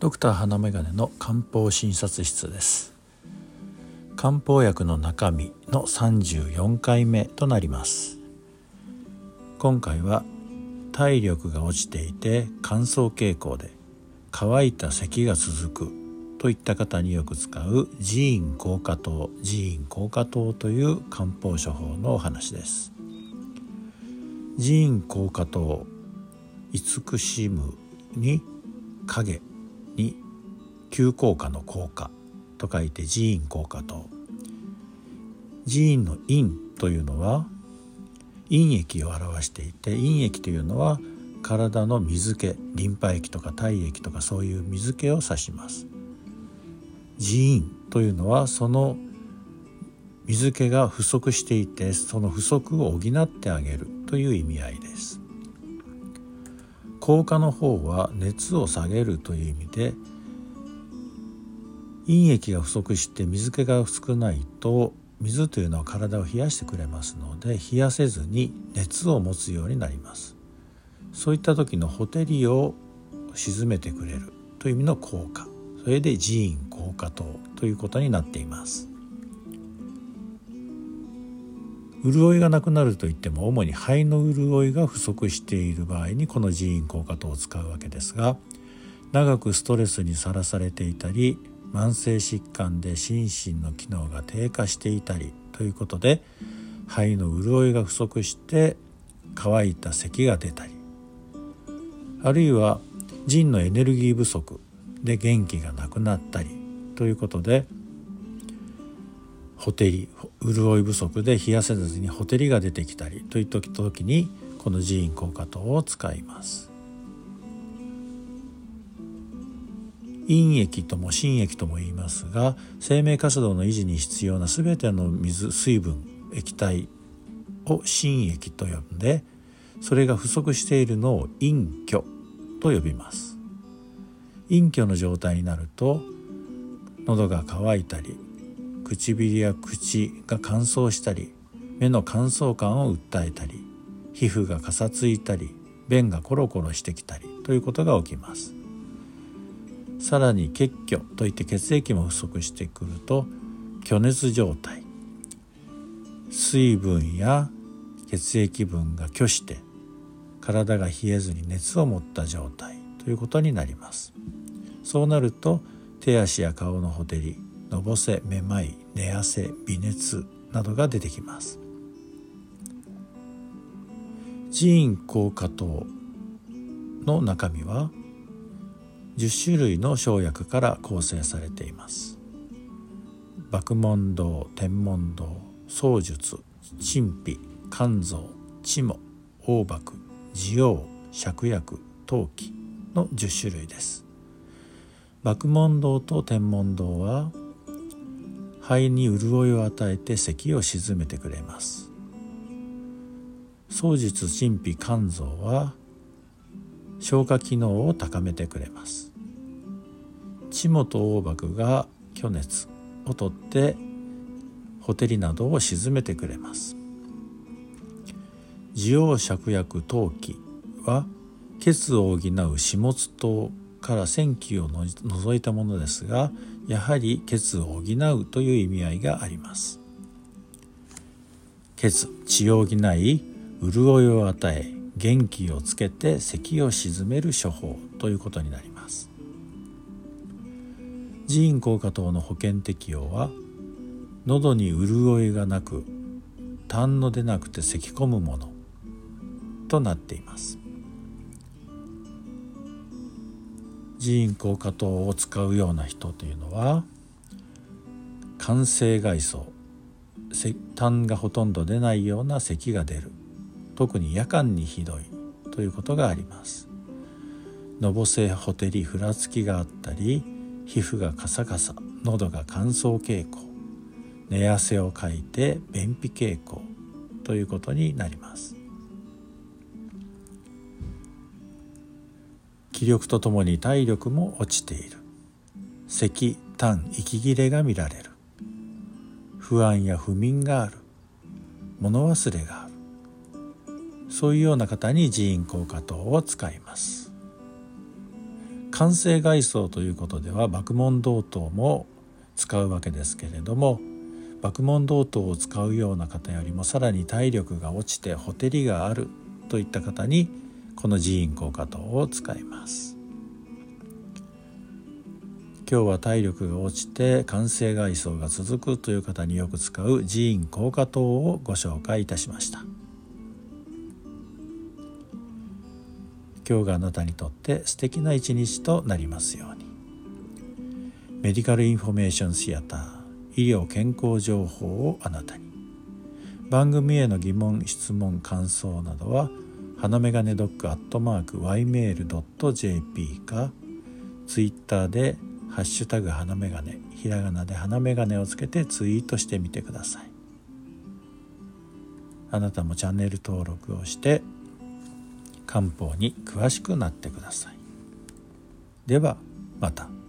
ドクター花眼鏡の漢方診察室です。漢方薬の中身の34回目となります。今回は体力が落ちていて乾燥傾向で乾いた咳が続くといった方によく使うジーン効果糖ジーン効果糖という漢方処方のお話です。ジーン効果糖慈しむに影に急降下の効果と書いてジーン効果と。ジーンの陰というのは陰液を表していて陰液というのは体の水気リンパ液とか体液とかそういう水気を指します。ジーンというのはその水気が不足していてその不足を補ってあげるという意味合いです。効果の方は熱を下げるという意味で陰液が不足して水気が少ないと水というのは体を冷やしてくれますので冷やせずに熱を持つようになります。そういった時のほてりを沈めてくれるという意味の効果。それでジーン効果糖ということになっています。潤いがなくなるといっても主に肺の潤いが不足している場合にこのジーン効果糖を使うわけですが長くストレスにさらされていたり慢性疾患で心身の機能が低下していたりということで肺の潤いが不足して乾いた咳が出たりあるいは腎のエネルギー不足で元気がなくなったりということでほてり潤い不足で冷やせずにほてりが出てきたりといった時にこのジーン効果糖を使います。陰液とも心液とも言いますが生命活動の維持に必要な全ての水水分液体を心液と呼んでそれが不足しているのを陰虚と呼びます。陰虚の状態になると喉が渇いたり唇や口が乾燥したり目の乾燥感を訴えたり皮膚がかさついたり便がコロコロしてきたりということが起きます。さらに血虚といって血液も不足してくると虚熱状態。水分や血液分が虚して体が冷えずに熱を持った状態ということになります。そうなると手足や顔のほてりのぼせめまい寝汗微熱などが出てきます。ジーン効果糖の中身は10種類の生薬から構成されています。爆問堂天文堂槍術陳皮肝臓知母黄幕滋養芍薬陶器の10種類です。爆問堂と天文堂は肺に潤いを与えて咳を鎮めてくれます。双術陳皮肝臓は消化機能を高めてくれます。地元黄幕が虚熱をとってほてりなどを鎮めてくれます。滋養芍薬陶器は血を補う始末糖から線気を除いたものですがやはり血を補うという意味合いがあります。血血を補い潤いを与え元気をつけて咳を鎮める処方ということになります。寺院効果等の保険適用は喉に潤いがなく痰の出なくて咳き込むものとなっています。寺院効果等を使うような人というのは肝性外装痰がほとんど出ないような咳が出る特に夜間にひどいということがありますのぼせほてりふらつきがあったり皮膚がカサカサ喉が乾燥傾向寝汗をかいて便秘傾向ということになります気力とともに体力も落ちている。咳痰息切れが見られる。不安や不眠がある。物忘れがある。そういうような方に寺院効果等を使います。完成外装ということでは爆問同等も使うわけですけれども爆問同等を使うような方よりもさらに体力が落ちてほてりがあるといった方にこの寺院効果糖を使います。今日は体力が落ちて完成外装が続くという方によく使う寺院効果糖をご紹介いたしました。今日があなたにとって素敵な一日となりますように。メディカルインフォメーションシアター医療健康情報をあなたに。番組への疑問質問感想などは花メガネドッグアットマーク ymail.jp かツイッターでハッシュタグ花メガネひらがなで花メガネをつけてツイートしてみてくださいあなたもチャンネル登録をして漢方に詳しくなってくださいではまた。